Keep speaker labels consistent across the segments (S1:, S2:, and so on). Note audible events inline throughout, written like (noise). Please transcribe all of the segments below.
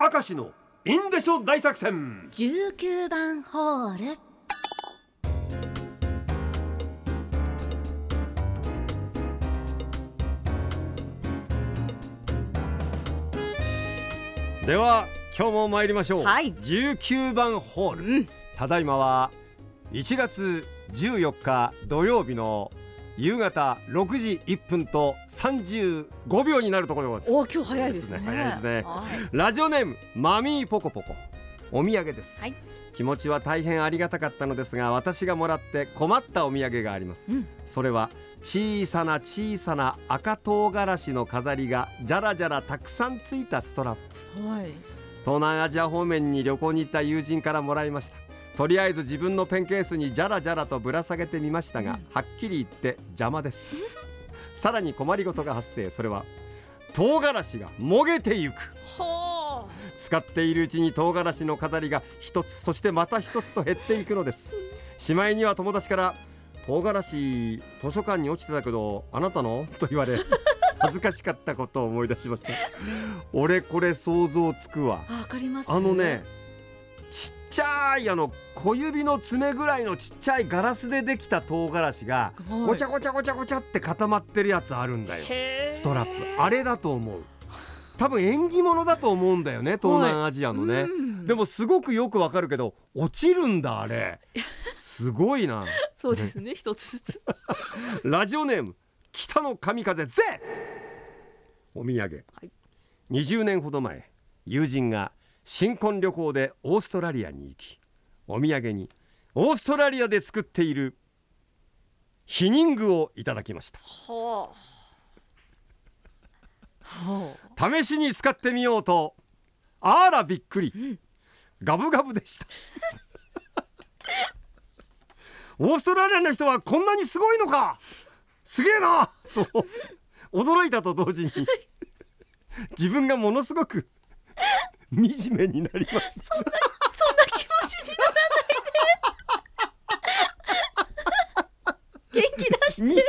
S1: 明石のインデショ大作戦。
S2: 19番ホール。
S1: では今日も参りましょう、
S2: はい。
S1: 19番ホール、
S2: うん。
S1: ただいまは1月14日土曜日の夕方6時1分と35秒になるところです。
S2: お今日早いですね。
S1: 早いですね。
S2: はい。
S1: ラジオネームマミーポコポコ。お土産です、
S2: はい。
S1: 気持ちは大変ありがたかったのですが私がもらって困ったお土産があります。
S2: うん。
S1: それは小さな小さな赤唐辛子の飾りがじゃらじゃらたくさんついたストラップ。
S2: はい。
S1: 東南アジア方面に旅行に行った友人からもらいましたとりあえず自分のペンケースにじゃらじゃらとぶら下げてみましたが、
S2: うん。
S1: はっきり言って邪魔です。(laughs) さらに困りごとが発生。それは唐辛子がもげてゆく。
S2: は
S1: 使っているうちに唐辛子の飾りが一つそしてまた一つと減っていくのです。しまいには友達から唐辛子図書館に落ちてたけどあなたの？と言われ (laughs) 恥ずかしかったことを思い出しました。俺これ想像つくわ。
S2: あわかります。
S1: あのねちゃいあの小指の爪ぐらいのちっちゃいガラスでできた唐辛子が
S2: はい。
S1: ごちゃごちゃごちゃごちゃって固まってるやつあるんだよ。ストラップ。あれだと思う。多分縁起物だと思うんだよね東南アジアのね、
S2: うん。
S1: でもすごくよくわかるけど落ちるんだあれ。すごいな。
S2: そうですね一つずつ。(laughs)
S1: ラジオネーム北の神風ゼお土産、
S2: はい。
S1: 20年ほど前友人が新婚旅行でオーストラリアに行きお土産にオーストラリアで作っている避妊具をいただきました。試しに使ってみようとあらびっくり、ガブガブでした。オーストラリアの人はこんなにすごいのか。すげえな。と驚いたと同時に自分がものすごく惨めになりました
S2: そんな気持ちにならないで。元気出して。
S1: 惨めに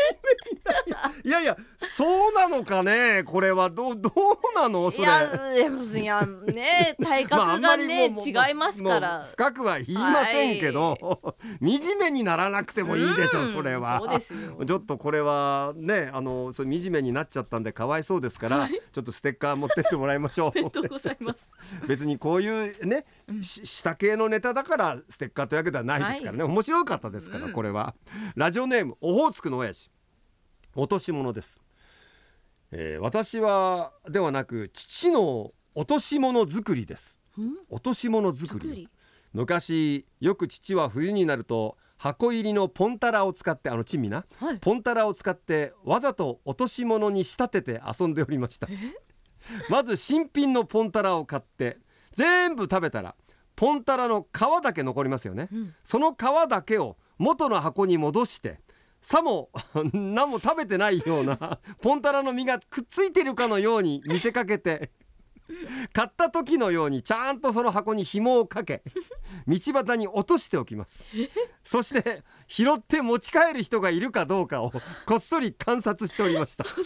S1: なりいやいやそうなのかねこれは。どうどうなのそれ。
S2: いやでもいやね (laughs) 体格がね、違いますから。
S1: もう深くは言いませんけど、惨めにならなくてもいいでしょ、
S2: うん
S1: それは。
S2: そうですよ。
S1: ちょっとこれはねあのそれ惨めになっちゃったんでかわいそうですから、ちょっとステッカー持ってってもらいましょ
S2: ありがとうございます？
S1: う (laughs) 別にこういうね、し下系のネタだからステッカーというわけではないですからね、面白かったですから、
S2: うん。
S1: これは。ラジオネームオホーツクの親父。落とし物です、えー私はではなく父の落とし物作りです。
S2: ん？
S1: 落とし物作り。
S2: 作り？
S1: 昔よく父は冬になると箱入りのポンタラを使ってあの珍味な？
S2: はい。
S1: ポンタラを使ってわざと落とし物に仕立てて遊んでおりました。(laughs) まず新品のポンタラを買って全部食べたらポンタラの皮だけ残りますよね、
S2: うん。
S1: その皮だけを元の箱に戻してさも (laughs) 何も食べてないような (laughs) ポンタラの実がくっついてるかのように見せかけて買った時のようにちゃんとその箱に紐をかけ (laughs) 道端に落としておきます。そして拾って持ち帰る人がいるかどうかをこっそり観察しておりました。
S2: そん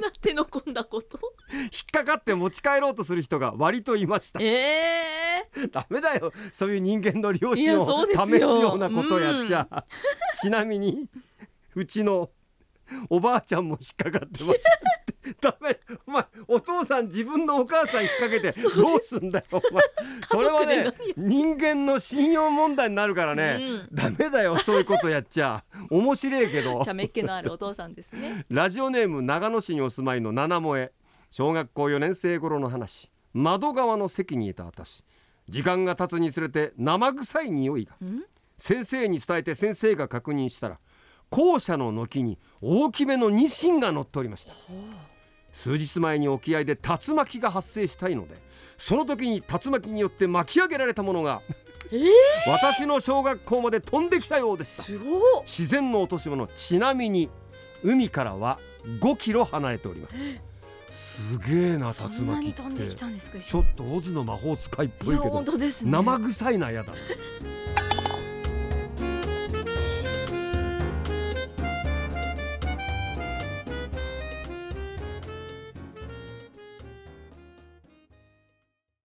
S2: な手の込んだこと？
S1: 引っかかって持ち帰ろうとする人が割といました。
S2: ええ
S1: ダメだよ。そういう人間の良心を試すようなことをやっちゃ、ちなみにうちのおばあちゃんも引っかかってましたダメ。お前お父さん自分のお母さん引っ掛けてどうすんだよお前。それはね人間の信用問題になるからね、
S2: うん。
S1: ダメだよそういうことやっちゃ。面白いけど。
S2: 茶目っ気のあるお父さんですね。
S1: ラジオネーム長野市にお住まいの七萌え。小学校4年生頃の話。窓側の席にいた私。時間が経つにつれて生臭い匂いが。
S2: ん？
S1: 先生に伝えて先生が確認したら校舎の軒に大きめのニシンが乗っておりました。数日前に沖合で竜巻が発生したいのでその時に竜巻によって巻き上げられたものが
S2: えー、
S1: 私の小学校まで飛んできたようでした。自然の落とし物ちなみに海からは5キロ離れております。すげえな
S2: そ
S1: 竜巻って。ちょっとオズの魔法使いっぽいけど
S2: いや本当ですね。
S1: 生臭いなやだ。な